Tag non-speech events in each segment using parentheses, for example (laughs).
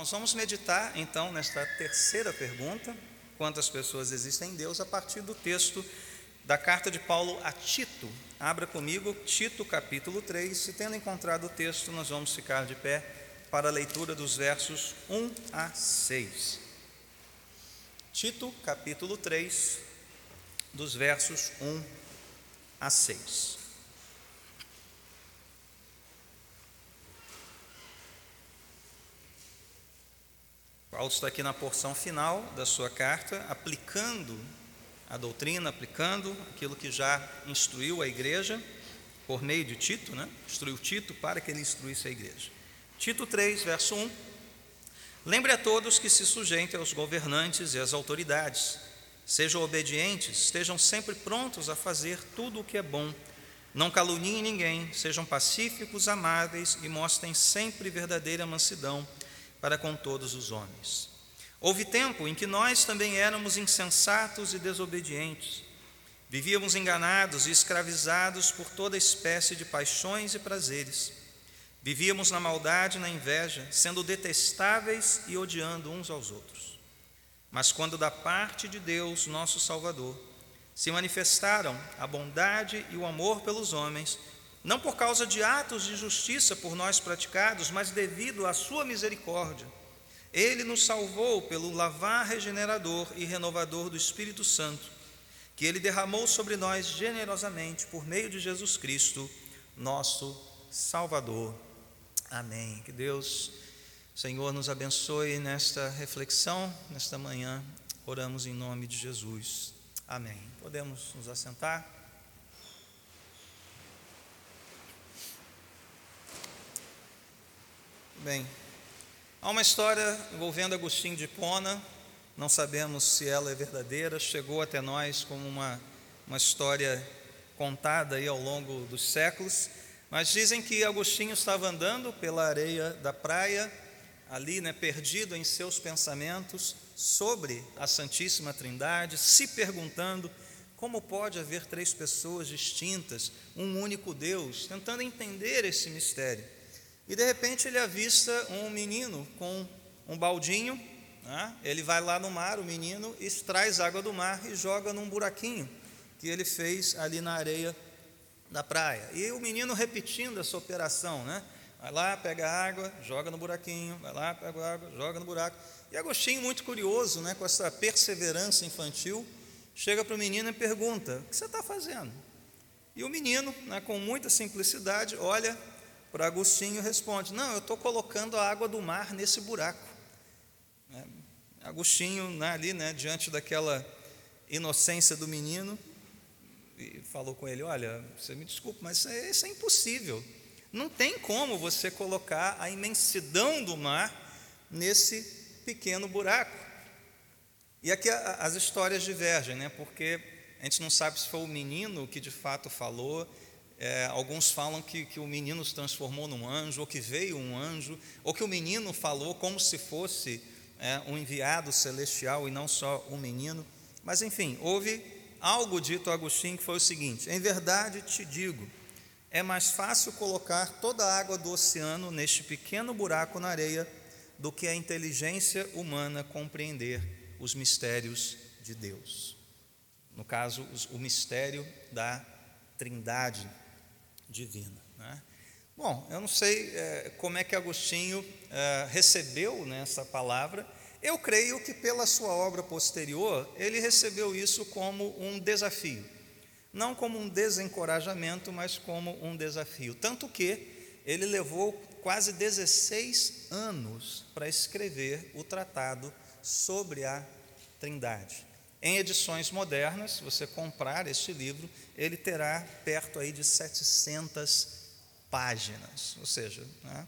Irmãos, vamos meditar então nesta terceira pergunta: quantas pessoas existem em Deus, a partir do texto da carta de Paulo a Tito. Abra comigo Tito capítulo 3. Se tendo encontrado o texto, nós vamos ficar de pé para a leitura dos versos 1 a 6. Tito capítulo 3, dos versos 1 a 6. Paulo está aqui na porção final da sua carta, aplicando a doutrina, aplicando aquilo que já instruiu a igreja, por meio de Tito, né? instruiu Tito para que ele instruísse a igreja. Tito 3, verso 1. Lembre a todos que se sujeitem aos governantes e às autoridades, sejam obedientes, estejam sempre prontos a fazer tudo o que é bom, não caluniem ninguém, sejam pacíficos, amáveis e mostrem sempre verdadeira mansidão para com todos os homens. Houve tempo em que nós também éramos insensatos e desobedientes. Vivíamos enganados e escravizados por toda espécie de paixões e prazeres. Vivíamos na maldade e na inveja, sendo detestáveis e odiando uns aos outros. Mas quando da parte de Deus, nosso Salvador, se manifestaram a bondade e o amor pelos homens, não por causa de atos de justiça por nós praticados, mas devido à sua misericórdia, ele nos salvou pelo lavar regenerador e renovador do Espírito Santo, que ele derramou sobre nós generosamente por meio de Jesus Cristo, nosso Salvador. Amém. Que Deus, Senhor, nos abençoe nesta reflexão, nesta manhã. Oramos em nome de Jesus. Amém. Podemos nos assentar? Bem. Há uma história envolvendo Agostinho de Pona, não sabemos se ela é verdadeira, chegou até nós como uma, uma história contada aí ao longo dos séculos, mas dizem que Agostinho estava andando pela areia da praia, ali, né, perdido em seus pensamentos sobre a Santíssima Trindade, se perguntando como pode haver três pessoas distintas, um único Deus, tentando entender esse mistério. E de repente ele avista um menino com um baldinho. Né? Ele vai lá no mar, o menino, extrai água do mar e joga num buraquinho que ele fez ali na areia da praia. E o menino repetindo essa operação, né? Vai lá, pega água, joga no buraquinho, vai lá, pega água, joga no buraco. E Agostinho, muito curioso, né, com essa perseverança infantil, chega para o menino e pergunta: O que você está fazendo? E o menino, né, com muita simplicidade, olha para Agostinho responde: Não, eu estou colocando a água do mar nesse buraco. É, Agostinho, né, ali, né, diante daquela inocência do menino, falou com ele: Olha, você me desculpe, mas isso é, isso é impossível. Não tem como você colocar a imensidão do mar nesse pequeno buraco. E aqui as histórias divergem, né? porque a gente não sabe se foi o menino que de fato falou, é, alguns falam que, que o menino se transformou num anjo, ou que veio um anjo, ou que o menino falou como se fosse é, um enviado celestial e não só um menino. Mas enfim, houve algo dito a Agostinho que foi o seguinte: em verdade te digo, é mais fácil colocar toda a água do oceano neste pequeno buraco na areia do que a inteligência humana compreender os mistérios de Deus. No caso, o mistério da Trindade divina. Né? Bom, eu não sei é, como é que Agostinho é, recebeu né, essa palavra. Eu creio que pela sua obra posterior ele recebeu isso como um desafio, não como um desencorajamento, mas como um desafio. Tanto que ele levou quase 16 anos para escrever o tratado sobre a Trindade. Em edições modernas, se você comprar este livro, ele terá perto aí de 700 páginas. Ou seja, né,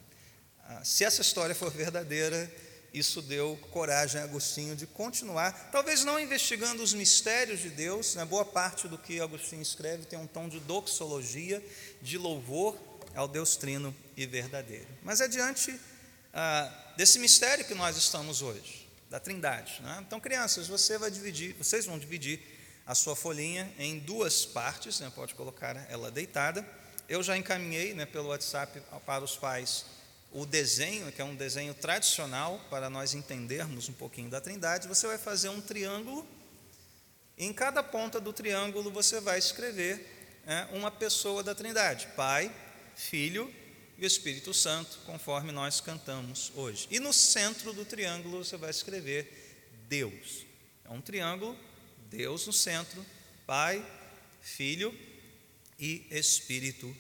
ah, se essa história for verdadeira, isso deu coragem a Agostinho de continuar, talvez não investigando os mistérios de Deus, né, boa parte do que Agostinho escreve tem um tom de doxologia, de louvor ao Deus trino e verdadeiro. Mas é diante ah, desse mistério que nós estamos hoje da Trindade. Né? Então, crianças, você vai dividir, vocês vão dividir a sua folhinha em duas partes, né? pode colocar ela deitada. Eu já encaminhei né, pelo WhatsApp para os pais o desenho, que é um desenho tradicional para nós entendermos um pouquinho da Trindade, você vai fazer um triângulo. Em cada ponta do triângulo você vai escrever é, uma pessoa da Trindade: Pai, Filho e Espírito Santo, conforme nós cantamos hoje. E no centro do triângulo você vai escrever Deus. É um triângulo, Deus no centro, Pai, Filho e Espírito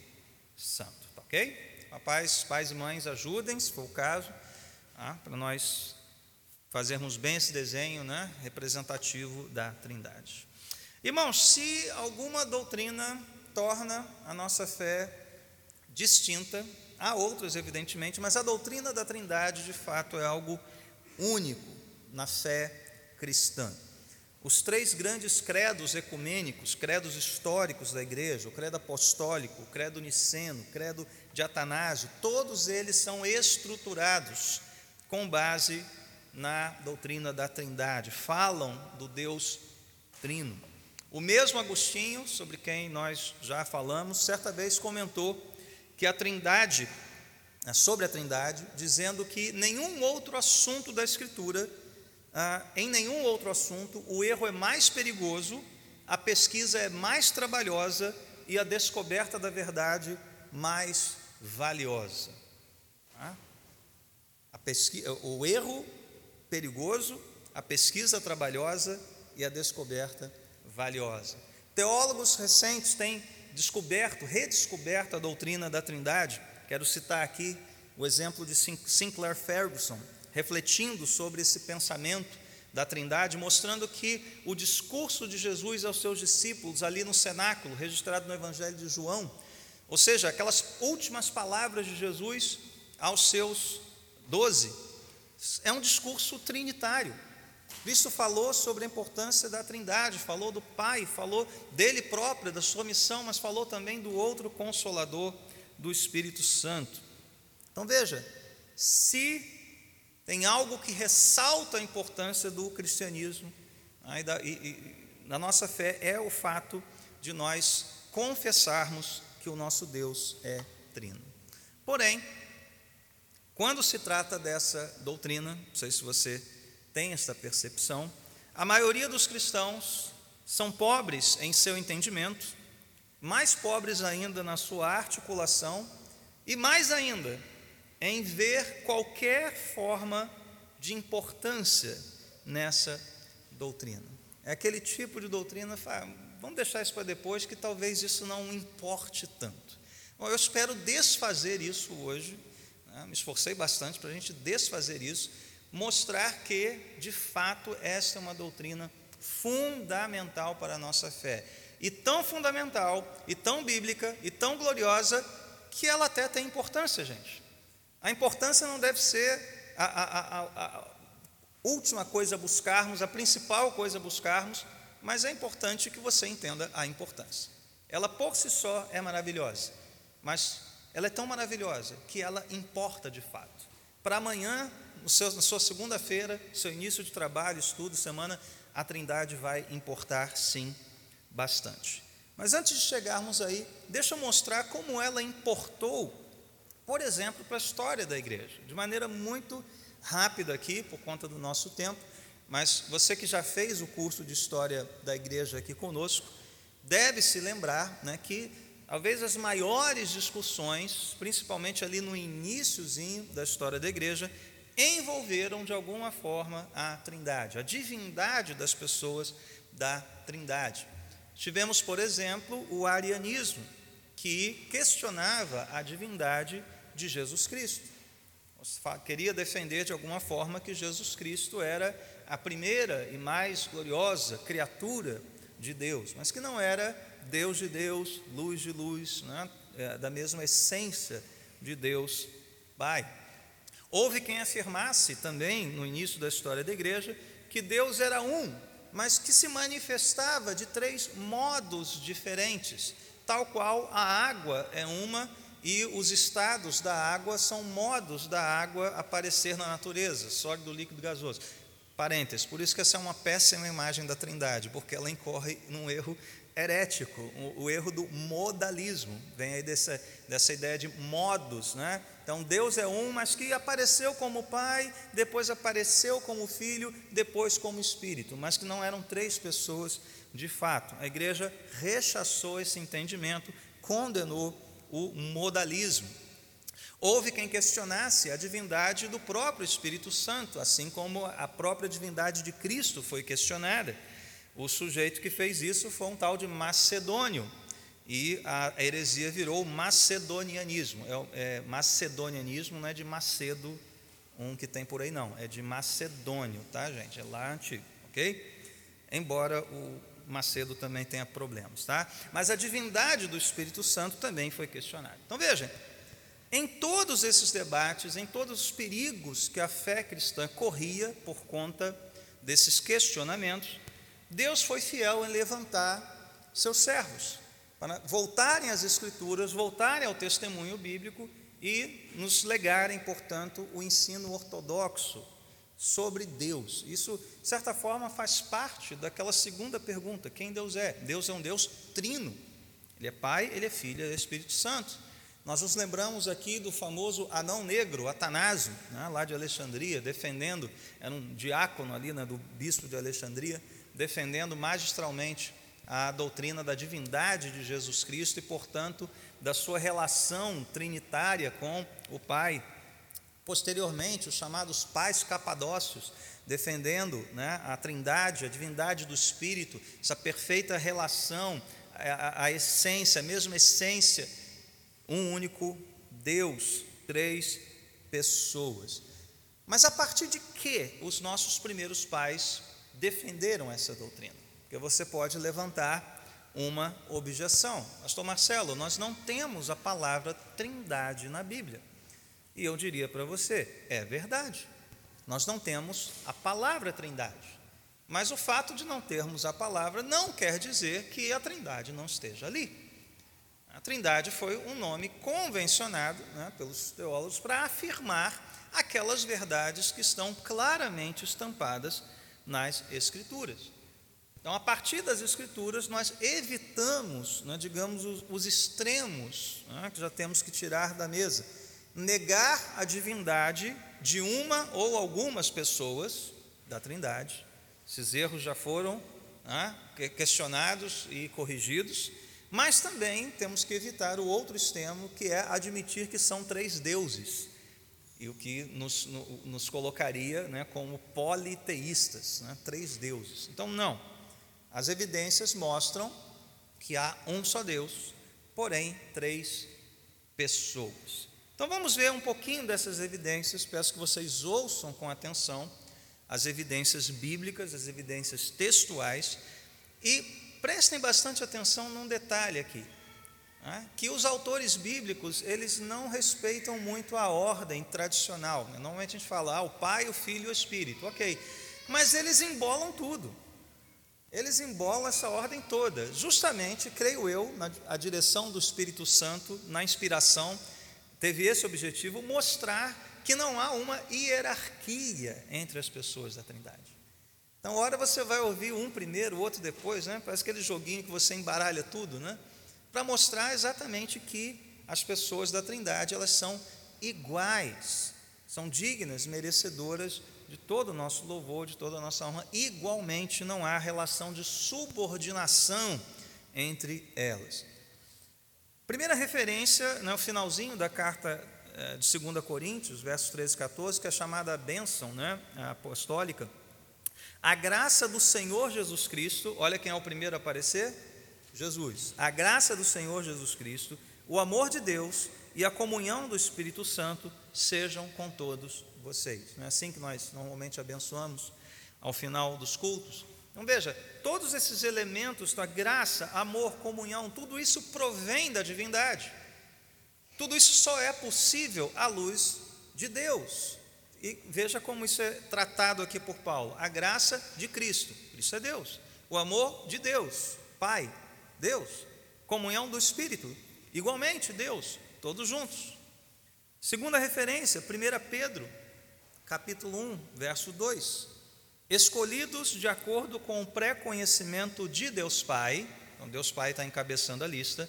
Santo, tá ok? Papais, pais e mães, ajudem, se for o caso, tá? para nós fazermos bem esse desenho né, representativo da Trindade. Irmãos, se alguma doutrina torna a nossa fé distinta, há outras, evidentemente, mas a doutrina da Trindade, de fato, é algo único na fé cristã. Os três grandes credos ecumênicos, credos históricos da igreja, o credo apostólico, o credo niceno, o credo de Atanásio, todos eles são estruturados com base na doutrina da Trindade, falam do Deus Trino. O mesmo Agostinho, sobre quem nós já falamos, certa vez comentou que a Trindade, é, sobre a Trindade, dizendo que nenhum outro assunto da Escritura ah, em nenhum outro assunto o erro é mais perigoso, a pesquisa é mais trabalhosa e a descoberta da verdade mais valiosa. Ah? O erro perigoso, a pesquisa trabalhosa e a descoberta valiosa. Teólogos recentes têm descoberto, redescoberto a doutrina da Trindade. Quero citar aqui o exemplo de Sinclair Ferguson, refletindo sobre esse pensamento da Trindade, mostrando que o discurso de Jesus aos seus discípulos ali no cenáculo, registrado no Evangelho de João, ou seja, aquelas últimas palavras de Jesus aos seus doze, é um discurso trinitário. Cristo falou sobre a importância da Trindade, falou do Pai, falou dele próprio, da sua missão, mas falou também do outro consolador, do Espírito Santo. Então veja, se tem algo que ressalta a importância do cristianismo e, da, e, e na nossa fé é o fato de nós confessarmos que o nosso Deus é trino. Porém, quando se trata dessa doutrina, não sei se você tem esta percepção, a maioria dos cristãos são pobres em seu entendimento, mais pobres ainda na sua articulação e mais ainda em ver qualquer forma de importância nessa doutrina. É aquele tipo de doutrina, vamos deixar isso para depois, que talvez isso não importe tanto. Bom, eu espero desfazer isso hoje, né? me esforcei bastante para a gente desfazer isso, mostrar que, de fato, esta é uma doutrina fundamental para a nossa fé. E tão fundamental, e tão bíblica, e tão gloriosa, que ela até tem importância, gente. A importância não deve ser a, a, a, a, última coisa a buscarmos, a principal coisa a buscarmos, mas é importante que você entenda a importância. Ela por si só é maravilhosa, mas ela é tão maravilhosa que ela importa de fato. Para amanhã, seu, na sua segunda-feira, seu início de trabalho, estudo, semana, a Trindade vai importar sim bastante. Mas antes de chegarmos aí, deixa eu mostrar como ela importou por exemplo, para a história da igreja, de maneira muito rápida aqui, por conta do nosso tempo, mas você que já fez o curso de história da igreja aqui conosco, deve se lembrar né, que talvez as maiores discussões, principalmente ali no iníciozinho da história da igreja, envolveram de alguma forma a Trindade, a divindade das pessoas da Trindade. Tivemos, por exemplo, o arianismo, que questionava a divindade de Jesus Cristo. Queria defender de alguma forma que Jesus Cristo era a primeira e mais gloriosa criatura de Deus, mas que não era Deus de Deus, luz de luz, né? é, da mesma essência de Deus Pai. Houve quem afirmasse também, no início da história da igreja, que Deus era um, mas que se manifestava de três modos diferentes tal qual a água é uma e os estados da água são modos da água aparecer na natureza, sólido, líquido, gasoso. Parênteses, por isso que essa é uma péssima imagem da Trindade, porque ela incorre num erro herético, o, o erro do modalismo, vem aí dessa, dessa ideia de modos, né? Então Deus é um, mas que apareceu como Pai, depois apareceu como Filho, depois como Espírito, mas que não eram três pessoas de fato. A igreja rechaçou esse entendimento, condenou o modalismo. Houve quem questionasse a divindade do próprio Espírito Santo, assim como a própria divindade de Cristo foi questionada. O sujeito que fez isso foi um tal de Macedônio, e a heresia virou macedonianismo. É, é, macedonianismo não é de Macedo, um que tem por aí, não, é de Macedônio, tá, gente? É lá antigo, ok? Embora o Macedo também tenha problemas, tá? Mas a divindade do Espírito Santo também foi questionada. Então vejam, em todos esses debates, em todos os perigos que a fé cristã corria por conta desses questionamentos, Deus foi fiel em levantar seus servos, para voltarem às Escrituras, voltarem ao testemunho bíblico e nos legarem, portanto, o ensino ortodoxo sobre Deus. Isso, de certa forma, faz parte daquela segunda pergunta: quem Deus é? Deus é um Deus trino. Ele é Pai, Ele é Filho, Ele é Espírito Santo. Nós nos lembramos aqui do famoso anão negro, Atanásio, né, lá de Alexandria, defendendo, era um diácono ali, né, do bispo de Alexandria, defendendo magistralmente a doutrina da divindade de Jesus Cristo e, portanto, da sua relação trinitária com o Pai. Posteriormente, os chamados pais capadócios, defendendo né, a trindade, a divindade do Espírito, essa perfeita relação, a, a essência, a mesma essência, um único Deus, três pessoas. Mas a partir de que os nossos primeiros pais defenderam essa doutrina? Porque você pode levantar uma objeção. Pastor Marcelo, nós não temos a palavra trindade na Bíblia. E eu diria para você: é verdade. Nós não temos a palavra trindade. Mas o fato de não termos a palavra não quer dizer que a trindade não esteja ali. A trindade foi um nome convencionado né, pelos teólogos para afirmar aquelas verdades que estão claramente estampadas nas Escrituras. Então, a partir das Escrituras, nós evitamos, né, digamos, os, os extremos né, que já temos que tirar da mesa. Negar a divindade de uma ou algumas pessoas da Trindade. Esses erros já foram né, questionados e corrigidos, mas também temos que evitar o outro extremo, que é admitir que são três deuses e o que nos, nos colocaria né, como politeístas, né, três deuses. Então, não. As evidências mostram que há um só Deus, porém três pessoas. Então vamos ver um pouquinho dessas evidências, peço que vocês ouçam com atenção as evidências bíblicas, as evidências textuais e prestem bastante atenção num detalhe aqui, né? que os autores bíblicos eles não respeitam muito a ordem tradicional. Né? Normalmente a gente fala ah, o Pai, o Filho e o Espírito, ok, mas eles embolam tudo. Eles embolam essa ordem toda, justamente, creio eu, na a direção do Espírito Santo, na inspiração, teve esse objetivo, mostrar que não há uma hierarquia entre as pessoas da Trindade. Então, hora você vai ouvir um primeiro, o outro depois, né? Parece aquele joguinho que você embaralha tudo, né? Para mostrar exatamente que as pessoas da Trindade, elas são iguais, são dignas, merecedoras de todo o nosso louvor, de toda a nossa honra. Igualmente, não há relação de subordinação entre elas. Primeira referência, no né, finalzinho da carta eh, de 2 Coríntios, versos 13 e 14, que é chamada bênção né, apostólica. A graça do Senhor Jesus Cristo, olha quem é o primeiro a aparecer: Jesus. A graça do Senhor Jesus Cristo, o amor de Deus e a comunhão do Espírito Santo sejam com todos vocês. Não é assim que nós normalmente abençoamos ao final dos cultos? Então veja, todos esses elementos da graça, amor, comunhão, tudo isso provém da divindade. Tudo isso só é possível à luz de Deus. E veja como isso é tratado aqui por Paulo: a graça de Cristo, isso é Deus. O amor de Deus, Pai, Deus. Comunhão do Espírito, igualmente Deus, todos juntos. Segunda referência, 1 Pedro capítulo 1, verso 2. Escolhidos de acordo com o pré-conhecimento de Deus Pai, então Deus Pai está encabeçando a lista,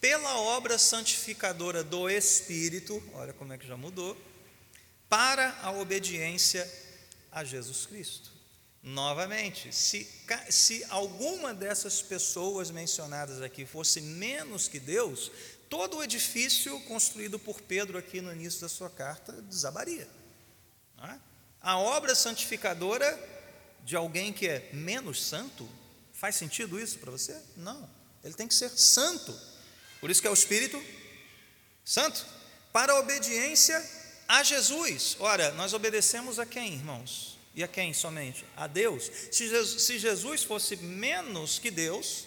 pela obra santificadora do Espírito, olha como é que já mudou, para a obediência a Jesus Cristo. Novamente, se, se alguma dessas pessoas mencionadas aqui fosse menos que Deus, todo o edifício construído por Pedro aqui no início da sua carta desabaria. A obra santificadora de alguém que é menos santo, faz sentido isso para você? Não. Ele tem que ser santo. Por isso que é o Espírito Santo. Para a obediência a Jesus. Ora, nós obedecemos a quem, irmãos? E a quem somente? A Deus. Se Jesus, se Jesus fosse menos que Deus,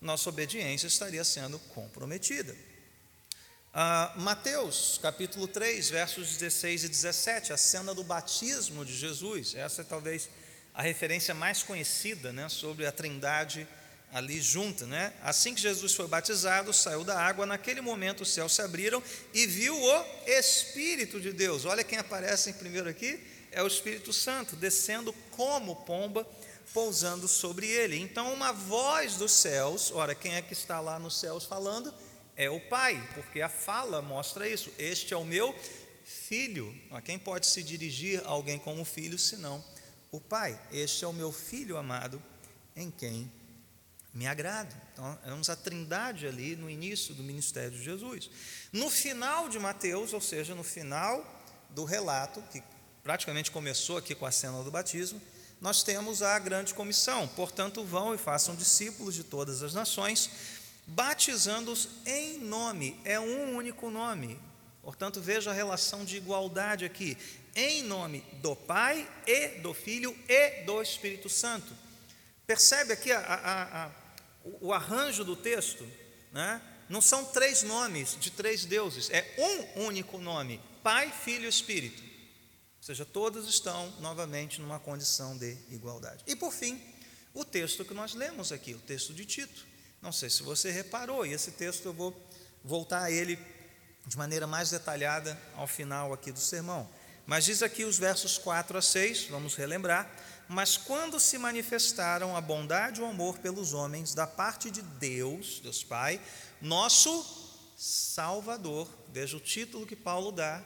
nossa obediência estaria sendo comprometida. Ah, Mateus capítulo 3, versos 16 e 17, a cena do batismo de Jesus. Essa é talvez a referência mais conhecida né, sobre a trindade ali junta. Né? Assim que Jesus foi batizado, saiu da água, naquele momento os céus se abriram e viu o Espírito de Deus. Olha quem aparece em primeiro aqui é o Espírito Santo descendo como pomba, pousando sobre ele. Então, uma voz dos céus, ora, quem é que está lá nos céus falando? É o Pai, porque a fala mostra isso. Este é o meu filho. Quem pode se dirigir a alguém como filho senão o Pai? Este é o meu filho amado, em quem me agrado. Então, vemos a trindade ali no início do ministério de Jesus. No final de Mateus, ou seja, no final do relato que praticamente começou aqui com a cena do batismo, nós temos a grande comissão. Portanto, vão e façam discípulos de todas as nações, batizando-os em nome, é um único nome. Portanto, veja a relação de igualdade aqui, em nome do Pai e do Filho e do Espírito Santo. Percebe aqui a, a, a, o arranjo do texto? Né? Não são três nomes de três deuses, é um único nome: Pai, Filho e Espírito. Ou seja, todos estão novamente numa condição de igualdade. E por fim, o texto que nós lemos aqui, o texto de Tito. Não sei se você reparou, e esse texto eu vou voltar a ele de maneira mais detalhada ao final aqui do sermão. Mas diz aqui os versos 4 a 6, vamos relembrar. Mas quando se manifestaram a bondade e o amor pelos homens da parte de Deus, Deus Pai, nosso Salvador, veja o título que Paulo dá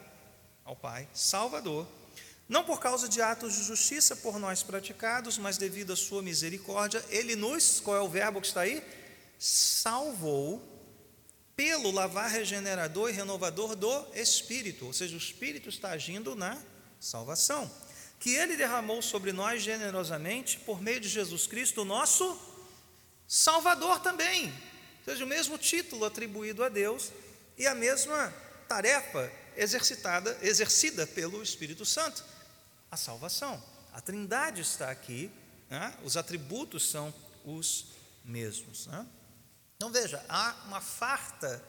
ao Pai, Salvador, não por causa de atos de justiça por nós praticados, mas devido à sua misericórdia, ele nos, qual é o verbo que está aí? Salvou pelo lavar regenerador e renovador do Espírito, ou seja, o Espírito está agindo na salvação, que ele derramou sobre nós generosamente por meio de Jesus Cristo, nosso Salvador também. Ou seja, o mesmo título atribuído a Deus e a mesma tarefa exercitada, exercida pelo Espírito Santo a salvação. A Trindade está aqui, né? os atributos são os mesmos. Né? Então veja, há uma farta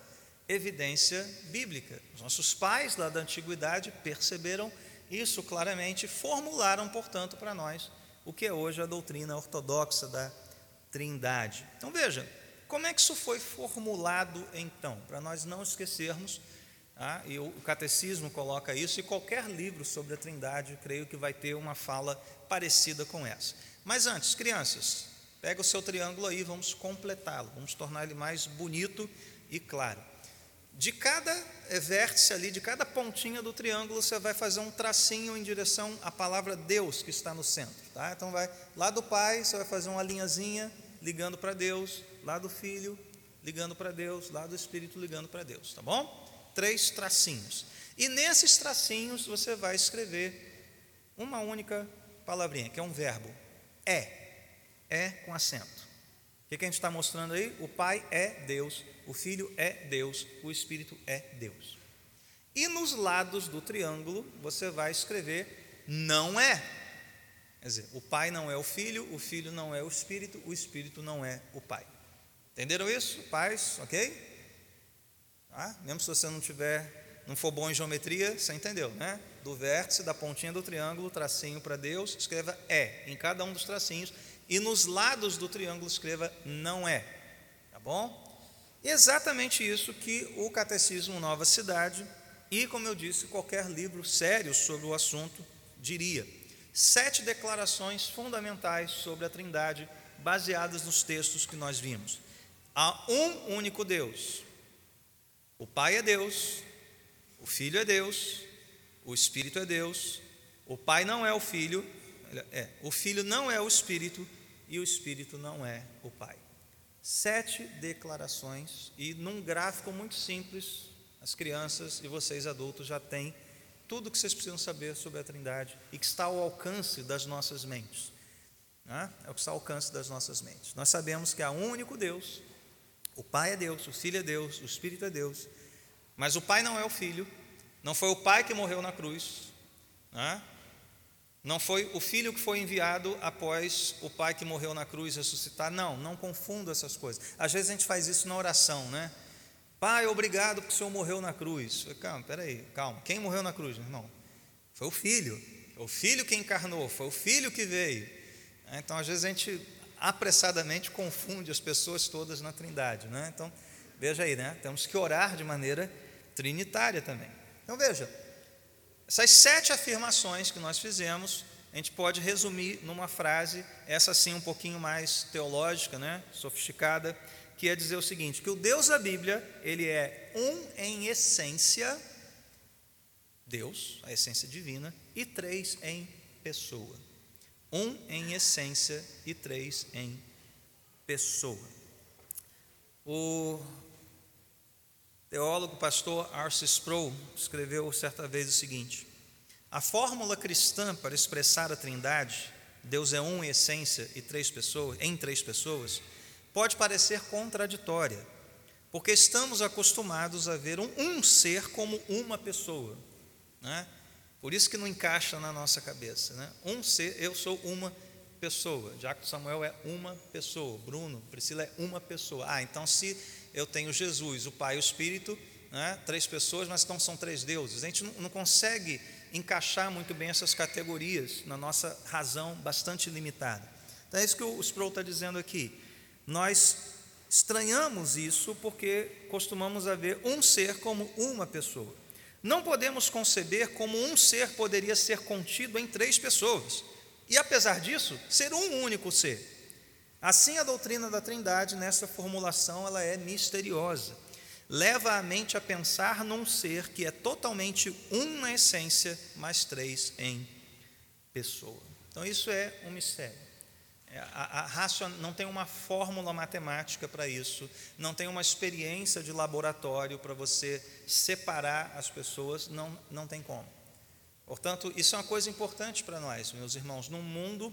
evidência bíblica. Os nossos pais lá da antiguidade perceberam isso claramente, formularam, portanto, para nós o que é hoje a doutrina ortodoxa da Trindade. Então veja, como é que isso foi formulado então, para nós não esquecermos ah, e o catecismo coloca isso, e qualquer livro sobre a Trindade, creio que vai ter uma fala parecida com essa. Mas antes, crianças, pega o seu triângulo aí, vamos completá-lo, vamos tornar ele mais bonito e claro. De cada vértice ali, de cada pontinha do triângulo, você vai fazer um tracinho em direção à palavra Deus que está no centro. Tá? Então, vai lá do Pai, você vai fazer uma linhazinha ligando para Deus, lá do Filho, ligando para Deus, lá do Espírito, ligando para Deus, tá bom? três tracinhos. E nesses tracinhos você vai escrever uma única palavrinha, que é um verbo. É. É com acento. O que, a gente está mostrando aí? O Pai é Deus, o Filho é Deus, o Espírito é Deus. E nos lados do triângulo você vai escrever não é. Quer dizer, o Pai não é o Filho, o Filho não é o Espírito, o Espírito não é o Pai. Entenderam isso? Pais, ok? Tá? Mesmo se você não tiver, não for bom em geometria, você entendeu, né? Do vértice da pontinha do triângulo, tracinho para Deus, escreva é em cada um dos tracinhos e nos lados do triângulo escreva não é. Tá bom? Exatamente isso que o Catecismo Nova Cidade e, como eu disse, qualquer livro sério sobre o assunto diria. Sete declarações fundamentais sobre a Trindade, baseadas nos textos que nós vimos. Há um único Deus, O Pai é Deus, o Filho é Deus, o Espírito é Deus. O Pai não é o Filho, é, o Filho não é o Espírito e o Espírito não é o Pai. Sete declarações e num gráfico muito simples, as crianças e vocês adultos já têm tudo o que vocês precisam saber sobre a Trindade e que está ao alcance das nossas mentes. Né? É o que está ao alcance das nossas mentes. Nós sabemos que há um único Deus, o Pai é Deus, o Filho é Deus, o Espírito é Deus, mas o Pai não é o Filho, não foi o Pai que morreu na cruz, né? não foi o Filho que foi enviado após o Pai que morreu na cruz ressuscitar, não, não confunda essas coisas. Às vezes a gente faz isso na oração, né? Pai, obrigado porque o Senhor morreu na cruz. Calma, peraí, calma. Quem morreu na cruz, irmão? Foi o Filho. O Filho que encarnou, foi o Filho que veio. É, então, às vezes, a gente apressadamente confunde as pessoas todas na Trindade. Né? Então, veja aí, né? temos que orar de maneira trinitária também. Então, veja, essas sete afirmações que nós fizemos, a gente pode resumir numa frase, essa sim um pouquinho mais teológica, né? sofisticada que é dizer o seguinte, que o Deus da Bíblia, ele é um em essência, Deus, a essência divina, e três em pessoa. Um em essência e três em pessoa. O teólogo pastor Arce Sproul escreveu certa vez o seguinte: A fórmula cristã para expressar a Trindade, Deus é um em essência e três pessoas, em três pessoas, pode parecer contraditória, porque estamos acostumados a ver um, um ser como uma pessoa, né? Por isso que não encaixa na nossa cabeça, né? Um ser, eu sou uma pessoa. Jacob Samuel é uma pessoa. Bruno, Priscila é uma pessoa. Ah, então se eu tenho Jesus, o Pai e o Espírito, né? três pessoas, mas então são três deuses. A gente não, não consegue encaixar muito bem essas categorias na nossa razão bastante limitada. Então é isso que o Sproul está dizendo aqui. Nós estranhamos isso porque costumamos a ver um ser como uma pessoa. Não podemos conceber como um ser poderia ser contido em três pessoas, e apesar disso, ser um único ser. Assim, a doutrina da Trindade, nessa formulação, ela é misteriosa. Leva a mente a pensar num ser que é totalmente um na essência, mas três em pessoa. Então, isso é um mistério. É, a, a não tem uma fórmula matemática para isso, não tem uma experiência de laboratório para você separar as pessoas, não, não tem como. Portanto, isso é uma coisa importante para nós, meus irmãos, num mundo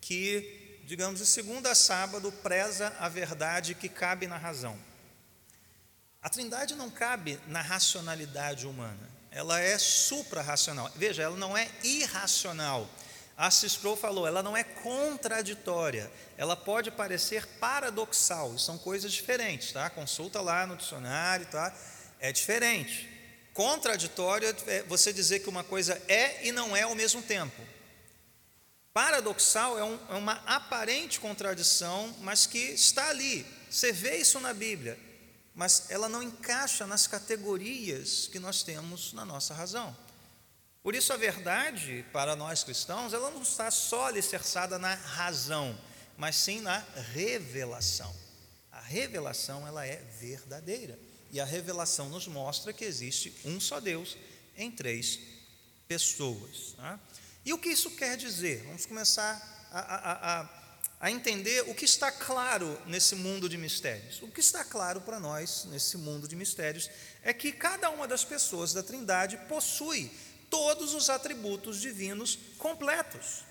que, digamos, de segunda a sábado preza a verdade que cabe na razão. A trindade não cabe na racionalidade humana, ela é supra-racional. Veja, ela não é irracional a Cisprou falou, ela não é contraditória, ela pode parecer paradoxal, são coisas diferentes, tá? Consulta lá no dicionário, tá? É diferente. Contraditório é você dizer que uma coisa é e não é ao mesmo tempo. Paradoxal é, um, é uma aparente contradição, mas que está ali. Você vê isso na Bíblia, mas ela não encaixa nas categorias que nós temos na nossa razão. Por isso, a verdade, para nós cristãos, ela não está só alicerçada na razão, mas sim na revelação. A revelação, ela é verdadeira. E a revelação nos mostra que existe um só Deus em três pessoas. Tá? E o que isso quer dizer? Vamos começar a, a, a, a entender o que está claro nesse mundo de mistérios. O que está claro para nós nesse mundo de mistérios é que cada uma das pessoas da Trindade possui todos os atributos divinos completos.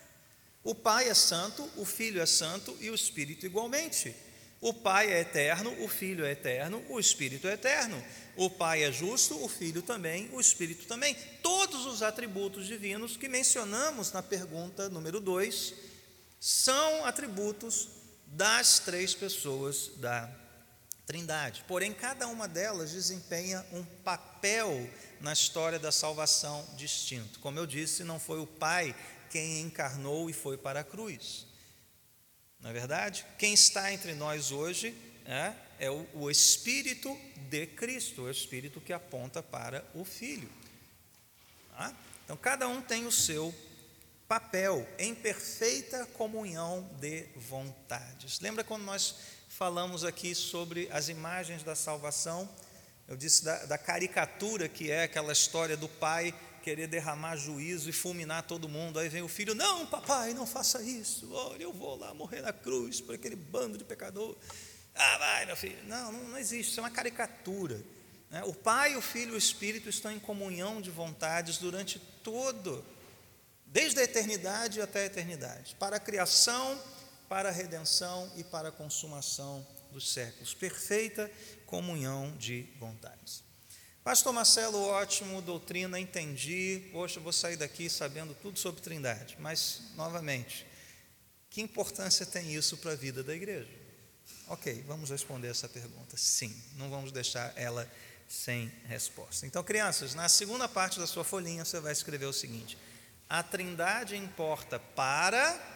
O Pai é santo, o Filho é santo e o Espírito igualmente. O Pai é eterno, o Filho é eterno, o Espírito é eterno. O Pai é justo, o Filho também, o Espírito também. Todos os atributos divinos que mencionamos na pergunta número 2 são atributos das três pessoas da Trindade. Porém, cada uma delas desempenha um papel na história da salvação distinto. Como eu disse, não foi o Pai quem encarnou e foi para a cruz. Não é verdade? Quem está entre nós hoje é, é o, o Espírito de Cristo, o Espírito que aponta para o Filho. Tá? Então, cada um tem o seu papel em perfeita comunhão de vontades. Lembra quando nós falamos aqui sobre as imagens da salvação? Eu disse da, da caricatura que é aquela história do pai querer derramar juízo e fulminar todo mundo. Aí vem o filho: Não, papai, não faça isso. Olha, eu vou lá morrer na cruz por aquele bando de pecador. Ah, vai, meu filho. Não, não, existe. Isso é uma caricatura. Né? O Pai, o Filho e o Espírito estão em comunhão de vontades durante todo, desde a eternidade até a eternidade, para a criação, para a redenção e para a consumação dos séculos. Perfeita comunhão de vontades. Pastor Marcelo, ótimo, doutrina, entendi. Hoje vou sair daqui sabendo tudo sobre Trindade. Mas, novamente, que importância tem isso para a vida da igreja? Ok, vamos responder essa pergunta. Sim, não vamos deixar ela sem resposta. Então, crianças, na segunda parte da sua folhinha você vai escrever o seguinte: a Trindade importa para.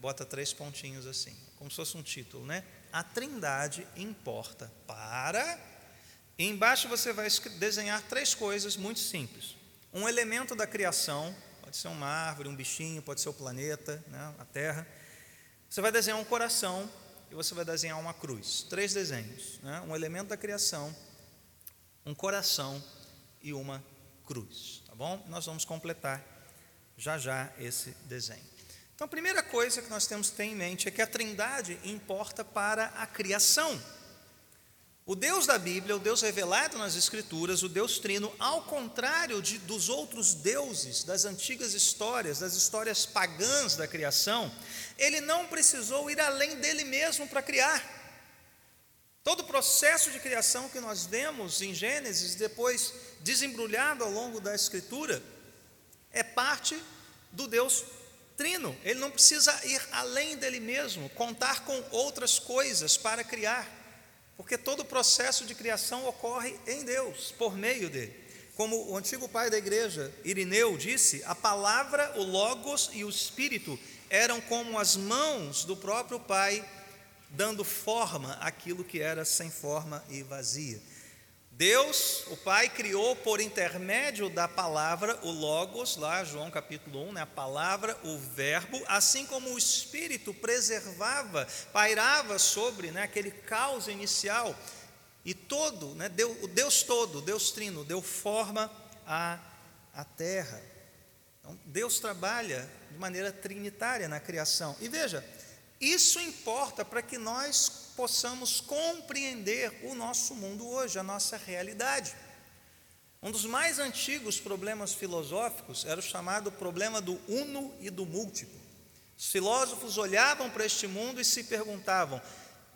Bota três pontinhos assim, como se fosse um título, né? A Trindade importa para e embaixo você vai desenhar três coisas muito simples. Um elemento da criação, pode ser uma árvore, um bichinho, pode ser o planeta, né, a terra. Você vai desenhar um coração e você vai desenhar uma cruz. Três desenhos. Né? Um elemento da criação, um coração e uma cruz. Tá bom? Nós vamos completar já já esse desenho. Então, a primeira coisa que nós temos que ter em mente é que a Trindade importa para a criação. O Deus da Bíblia, o Deus revelado nas Escrituras, o Deus Trino, ao contrário de, dos outros deuses das antigas histórias, das histórias pagãs da criação, ele não precisou ir além dele mesmo para criar. Todo o processo de criação que nós vemos em Gênesis, depois desembrulhado ao longo da Escritura, é parte do Deus Trino. Ele não precisa ir além dele mesmo, contar com outras coisas para criar. Porque todo o processo de criação ocorre em Deus, por meio dele. Como o antigo pai da igreja, Irineu, disse, a palavra, o Logos e o Espírito eram como as mãos do próprio Pai, dando forma àquilo que era sem forma e vazia. Deus, o Pai, criou por intermédio da palavra, o Logos, lá, João capítulo 1, né, a palavra, o Verbo, assim como o Espírito preservava, pairava sobre né, aquele caos inicial, e todo, né, deu, o Deus todo, Deus Trino, deu forma à, à terra. Então, Deus trabalha de maneira trinitária na criação. E veja, isso importa para que nós possamos compreender o nosso mundo hoje, a nossa realidade. Um dos mais antigos problemas filosóficos era o chamado problema do uno e do múltiplo. Os filósofos olhavam para este mundo e se perguntavam: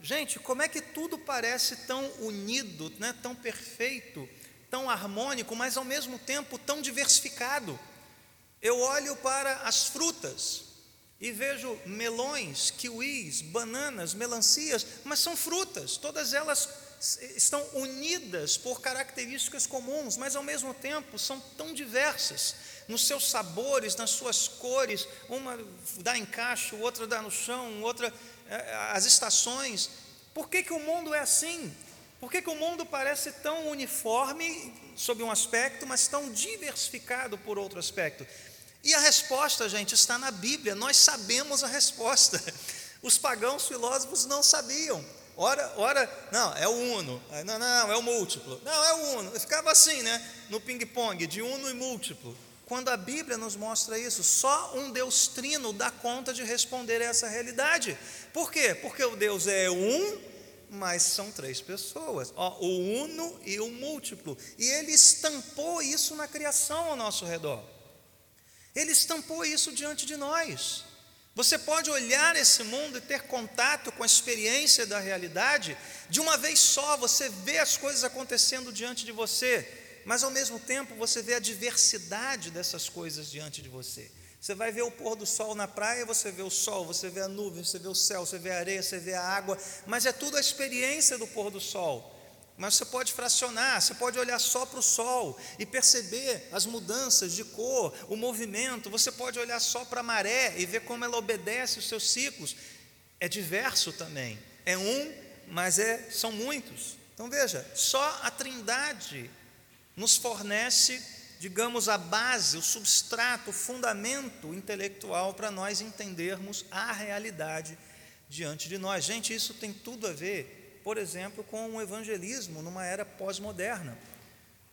gente, como é que tudo parece tão unido, né, tão perfeito, tão harmônico, mas ao mesmo tempo tão diversificado? Eu olho para as frutas, e vejo melões, kiwis, bananas, melancias, mas são frutas, todas elas estão unidas por características comuns, mas ao mesmo tempo são tão diversas nos seus sabores, nas suas cores, uma dá cacho, outra dá no chão, outra é, as estações. Por que, que o mundo é assim? Por que, que o mundo parece tão uniforme sob um aspecto, mas tão diversificado por outro aspecto? E a resposta, gente, está na Bíblia, nós sabemos a resposta. (laughs) Os pagãos filósofos não sabiam. Ora, ora, não, é o uno, não, não, é o múltiplo, não, é o uno. Ficava assim, né, no ping-pong, de uno e múltiplo. Quando a Bíblia nos mostra isso, só um Deus trino dá conta de responder a essa realidade. Por quê? Porque o Deus é um, mas são três pessoas, ó, o uno e o múltiplo. E ele estampou isso na criação ao nosso redor. Ele estampou isso diante de nós. Você pode olhar esse mundo e ter contato com a experiência da realidade de uma vez só, você vê as coisas acontecendo diante de você, mas ao mesmo tempo você vê a diversidade dessas coisas diante de você. Você vai ver o pôr do sol na praia, você vê o sol, você vê a nuvem, você vê o céu, você vê a areia, você vê a água, mas é tudo a experiência do pôr do sol. Mas você pode fracionar, você pode olhar só para o sol e perceber as mudanças de cor, o movimento. Você pode olhar só para a maré e ver como ela obedece os seus ciclos. É diverso também. É um, mas é, são muitos. Então veja, só a Trindade nos fornece, digamos, a base, o substrato, o fundamento intelectual para nós entendermos a realidade diante de nós. Gente, isso tem tudo a ver por exemplo, com o evangelismo numa era pós-moderna,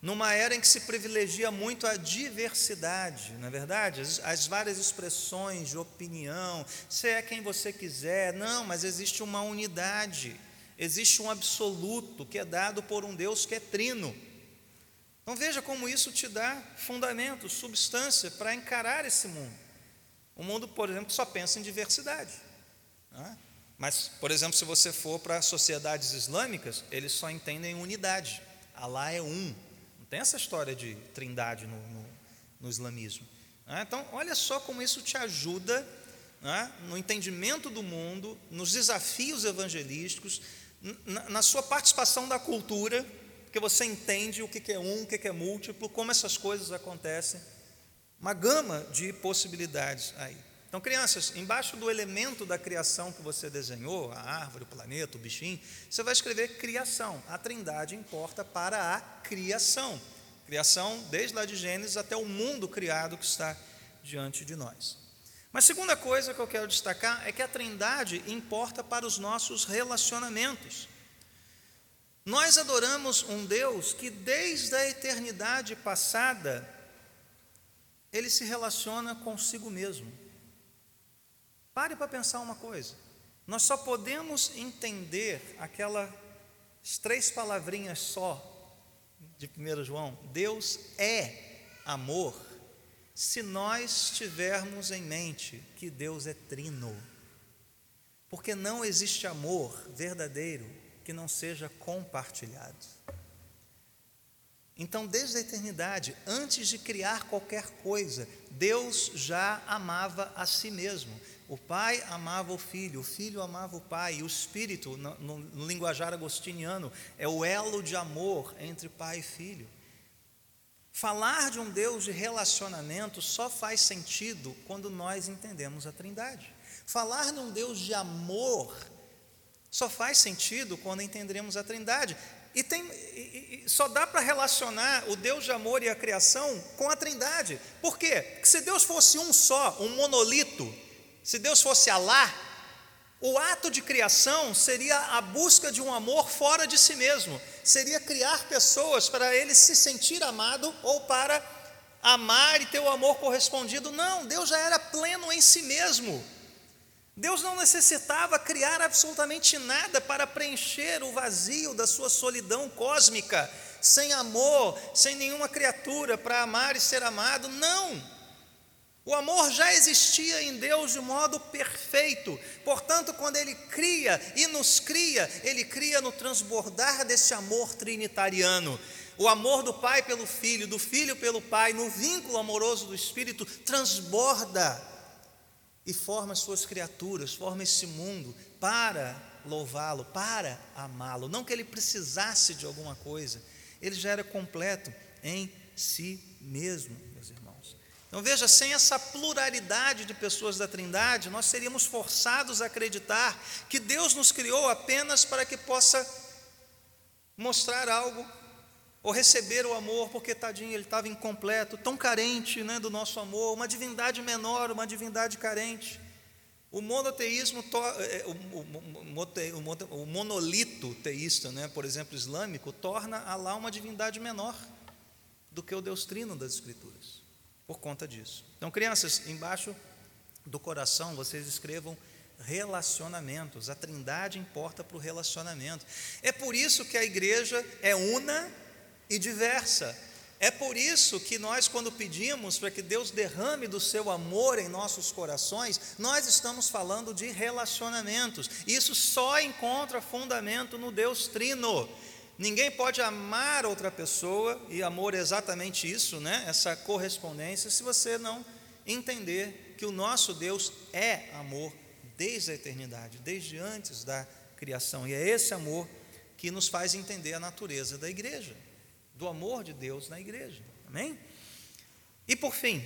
numa era em que se privilegia muito a diversidade, na é verdade, as, as, várias expressões de opinião, se é quem você quiser, não, mas existe uma unidade, existe um absoluto que é dado por um Deus que é trino. Então veja como isso te dá fundamento, substância para encarar esse mundo. O mundo, por exemplo, só pensa em diversidade. Né? Mas, por exemplo, se você for para sociedades islâmicas, eles só entendem unidade. Alá é um. Não tem essa história de trindade no, no, no islamismo. Né? Então, olha só como isso te ajuda né? no entendimento do mundo, nos desafios evangelísticos, na, na sua participação da cultura, porque você entende o que é um, o que é múltiplo, como essas coisas acontecem. Uma gama de possibilidades aí. Então, crianças, embaixo do elemento da criação que você desenhou, a árvore, o planeta, o bichinho, você vai escrever criação. A trindade importa para a criação. Criação desde lá de Gênesis até o mundo criado que está diante de nós. Mas segunda coisa que eu quero destacar é que a trindade importa para os nossos relacionamentos. Nós adoramos um Deus que desde a eternidade passada ele se relaciona consigo mesmo. Pare para pensar uma coisa. Nós só podemos entender aquelas três palavrinhas só de 1 João: Deus é amor, se nós tivermos em mente que Deus é trino. Porque não existe amor verdadeiro que não seja compartilhado. Então, desde a eternidade, antes de criar qualquer coisa, Deus já amava a si mesmo. O pai amava o filho, o filho amava o pai, e o espírito, no, no, linguajar agostiniano, é o elo de amor entre pai e filho. Falar de um Deus de relacionamento só faz sentido quando nós entendemos a Trindade. Falar de um Deus de amor só faz sentido quando entenderemos a Trindade. E, tem, e, e só dá para relacionar o Deus de amor e a criação com a Trindade. Por quê? Porque se Deus fosse um só, um monolito, se Deus fosse Alá, o ato de criação seria a busca de um amor fora de si mesmo, seria criar pessoas para ele se sentir amado ou para amar e ter o amor correspondido. Não, Deus já era pleno em si mesmo. Deus não necessitava criar absolutamente nada para preencher o vazio da sua solidão cósmica, sem amor, sem nenhuma criatura para amar e ser amado. Não. O amor já existia em Deus de modo perfeito, portanto, quando Ele cria e nos cria, Ele cria no transbordar desse amor trinitariano. O amor do Pai pelo Filho, do Filho pelo Pai, no vínculo amoroso do Espírito, transborda e forma as suas criaturas, forma esse mundo para louvá-lo, para amá-lo. Não que ele precisasse de alguma coisa, ele já era completo em si mesmo. Então veja, sem essa pluralidade de pessoas da Trindade, nós seríamos forçados a acreditar que Deus nos criou apenas para que possa mostrar algo ou receber o amor, porque tadinho, ele estava incompleto, tão carente né, do nosso amor, uma divindade menor, uma divindade carente. O monoteísmo, o monolito teísta, né, por exemplo, islâmico, torna Allah uma divindade menor do que o Deus trino das Escrituras por conta disso. Então, crianças, embaixo do coração vocês escrevam relacionamentos. A trindade importa para o relacionamento. É por isso que a igreja é una e diversa. É por isso que nós, quando pedimos para que Deus derrame do seu amor em nossos corações, nós estamos falando de relacionamentos. Isso só encontra fundamento no Deus Trino. Ninguém pode amar outra pessoa, e amor é exatamente isso, né? essa correspondência, se você não entender que o nosso Deus é amor desde a eternidade, desde antes da criação. E é esse amor que nos faz entender a natureza da igreja, do amor de Deus na igreja. Amém? E por fim,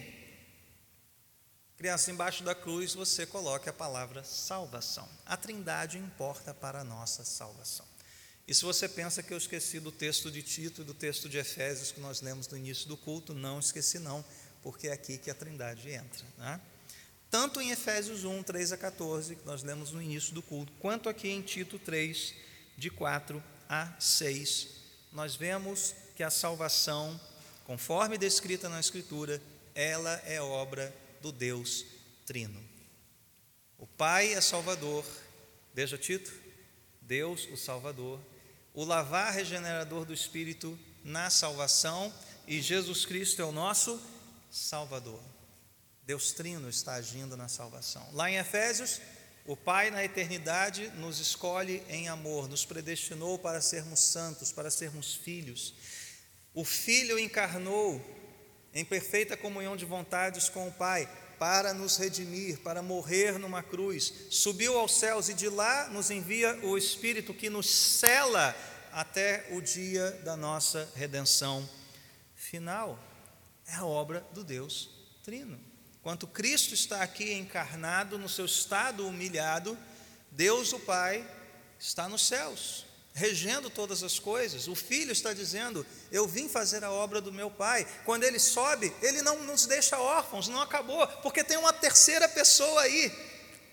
criança, embaixo da cruz você coloca a palavra salvação. A trindade importa para a nossa salvação. E se você pensa que eu esqueci do texto de Tito e do texto de Efésios que nós lemos no início do culto, não esqueci não, porque é aqui que a trindade entra. Né? Tanto em Efésios 1, 3 a 14, que nós lemos no início do culto, quanto aqui em Tito 3, de 4 a 6, nós vemos que a salvação, conforme descrita na Escritura, ela é obra do Deus Trino. O Pai é Salvador, veja Tito, Deus o Salvador, o lavar regenerador do Espírito na salvação e Jesus Cristo é o nosso Salvador. Deus Trino está agindo na salvação. Lá em Efésios, o Pai na eternidade nos escolhe em amor, nos predestinou para sermos santos, para sermos filhos. O Filho encarnou em perfeita comunhão de vontades com o Pai, para nos redimir, para morrer numa cruz. Subiu aos céus e de lá nos envia o Espírito que nos cela até o dia da nossa redenção final. É a obra do Deus Trino. Enquanto Cristo está aqui encarnado no seu estado humilhado, Deus o Pai está nos céus, regendo todas as coisas. O Filho está dizendo: Eu vim fazer a obra do meu Pai. Quando ele sobe, ele não nos deixa órfãos, não acabou, porque tem uma terceira pessoa aí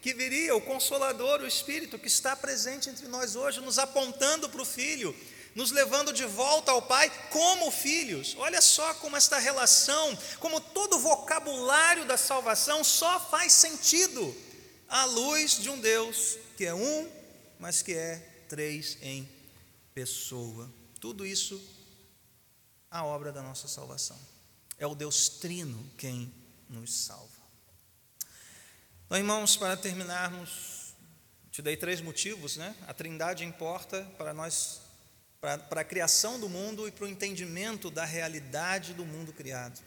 que viria, o Consolador, o Espírito, que está presente entre nós hoje, nos apontando para o Filho nos levando de volta ao Pai como filhos. Olha só como esta relação, como todo o vocabulário da salvação só faz sentido à luz de um Deus que é um, mas que é três em pessoa. Tudo isso a obra da nossa salvação. É o Deus Trino quem nos salva. Então, irmãos, para terminarmos, te dei três motivos, né? A Trindade importa para nós para a criação do mundo e para o entendimento da realidade do mundo criado.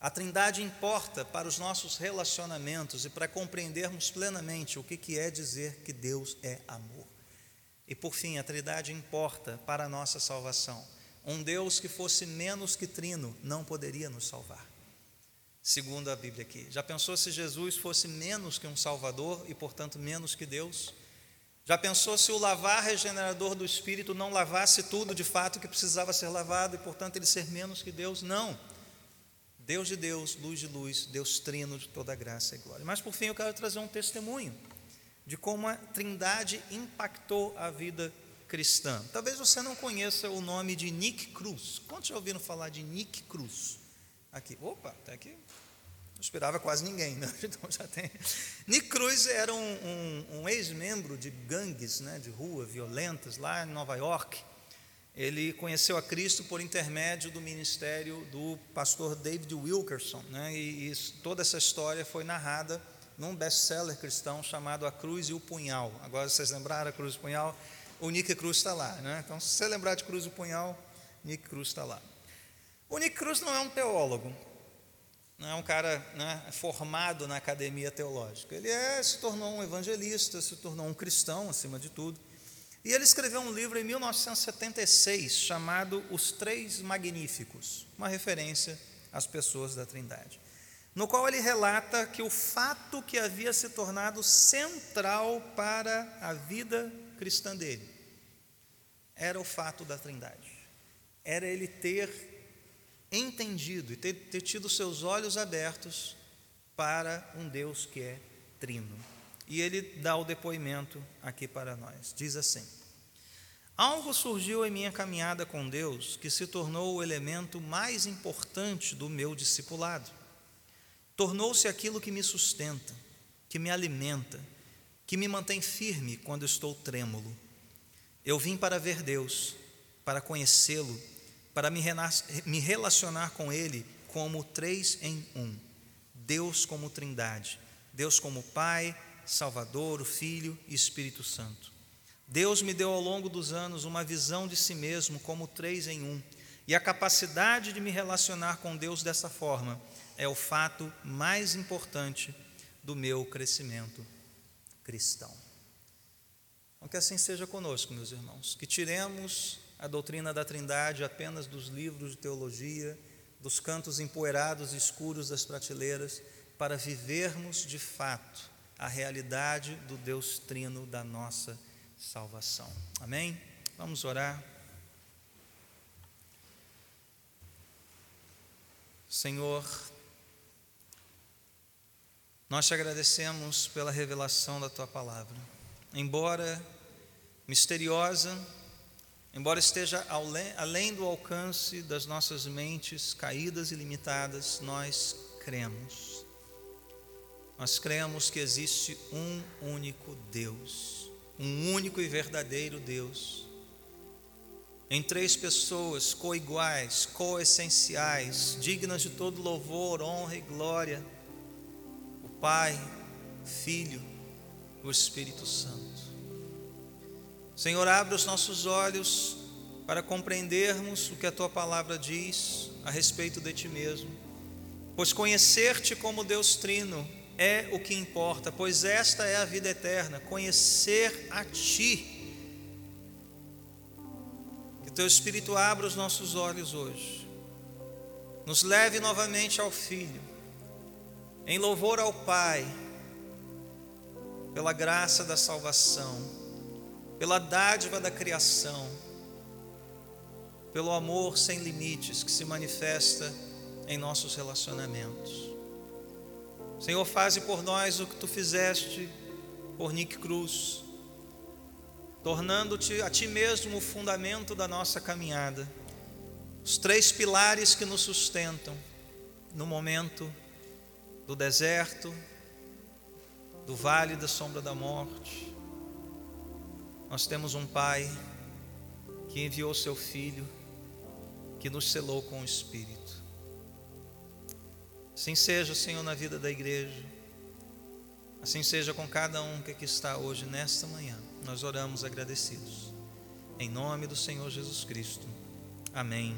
A Trindade importa para os nossos relacionamentos e para compreendermos plenamente o que, que é dizer que Deus é amor. E por fim, a Trindade importa para a nossa salvação. Um Deus que fosse menos que trino não poderia nos salvar. Segundo a Bíblia aqui. Já pensou se Jesus fosse menos que um Salvador e, portanto, menos que Deus? Já pensou se o lavar regenerador do Espírito não lavasse tudo de fato que precisava ser lavado e, portanto, ele ser menos que Deus? Não. Deus de Deus, luz de luz, Deus trino de toda graça e glória. Mas, por fim, eu quero trazer um testemunho de como a Trindade impactou a vida cristã. Talvez você não conheça o nome de Nick Cruz. Quantos já ouviram falar de Nick Cruz? Aqui, opa, até aqui não esperava quase ninguém, né? (laughs) então já tem. Nick Cruz era um, um, um ex-membro de gangues né, de rua violentas lá em Nova York. Ele conheceu a Cristo por intermédio do ministério do pastor David Wilkerson, né, e, e toda essa história foi narrada num best-seller cristão chamado A Cruz e o Punhal. Agora vocês lembraram a Cruz e o Punhal? O Nick Cruz está lá, né? Então, se você lembrar de Cruz e o Punhal, Nick Cruz está lá. O Nick Cruz não é um teólogo, não é um cara né, formado na academia teológica. Ele é, se tornou um evangelista, se tornou um cristão, acima de tudo. E ele escreveu um livro em 1976 chamado Os Três Magníficos, uma referência às pessoas da Trindade, no qual ele relata que o fato que havia se tornado central para a vida cristã dele era o fato da Trindade. Era ele ter entendido e ter, ter tido seus olhos abertos para um Deus que é trino. E ele dá o depoimento aqui para nós. Diz assim: Algo surgiu em minha caminhada com Deus que se tornou o elemento mais importante do meu discipulado. Tornou-se aquilo que me sustenta, que me alimenta, que me mantém firme quando estou trêmulo. Eu vim para ver Deus, para conhecê-lo para me relacionar com Ele como três em um. Deus como Trindade, Deus como Pai, Salvador, Filho e Espírito Santo. Deus me deu ao longo dos anos uma visão de si mesmo como três em um, e a capacidade de me relacionar com Deus dessa forma é o fato mais importante do meu crescimento cristão. Então, que assim seja conosco, meus irmãos, que tiremos a doutrina da Trindade apenas dos livros de teologia, dos cantos empoeirados e escuros das prateleiras, para vivermos de fato a realidade do Deus Trino da nossa salvação. Amém? Vamos orar. Senhor, nós te agradecemos pela revelação da tua palavra. Embora misteriosa, embora esteja além do alcance das nossas mentes caídas e limitadas, nós cremos. Nós cremos que existe um único Deus, um único e verdadeiro Deus, em três pessoas coiguais, coessenciais, dignas de todo louvor, honra e glória: Pai, Filho, o Espírito Santo. Senhor, abre os nossos olhos para compreendermos o que a tua palavra diz a respeito de ti mesmo, pois conhecer-te como Deus Trino é o que importa, pois esta é a vida eterna, conhecer a ti. Que teu Espírito abra os nossos olhos hoje, nos leve novamente ao Filho, em louvor ao Pai, pela graça da salvação pela dádiva da criação, pelo amor sem limites que se manifesta em nossos relacionamentos. Senhor, faze por nós o que tu fizeste por Nick Cruz, tornando-te a ti mesmo o fundamento da nossa caminhada, os três pilares que nos sustentam no momento do deserto, do vale da sombra da morte, nós temos um Pai que enviou seu Filho, que nos selou com o Espírito. Assim seja, Senhor, na vida da igreja. Assim seja com cada um que aqui está hoje, nesta manhã. Nós oramos agradecidos. Em nome do Senhor Jesus Cristo. Amém.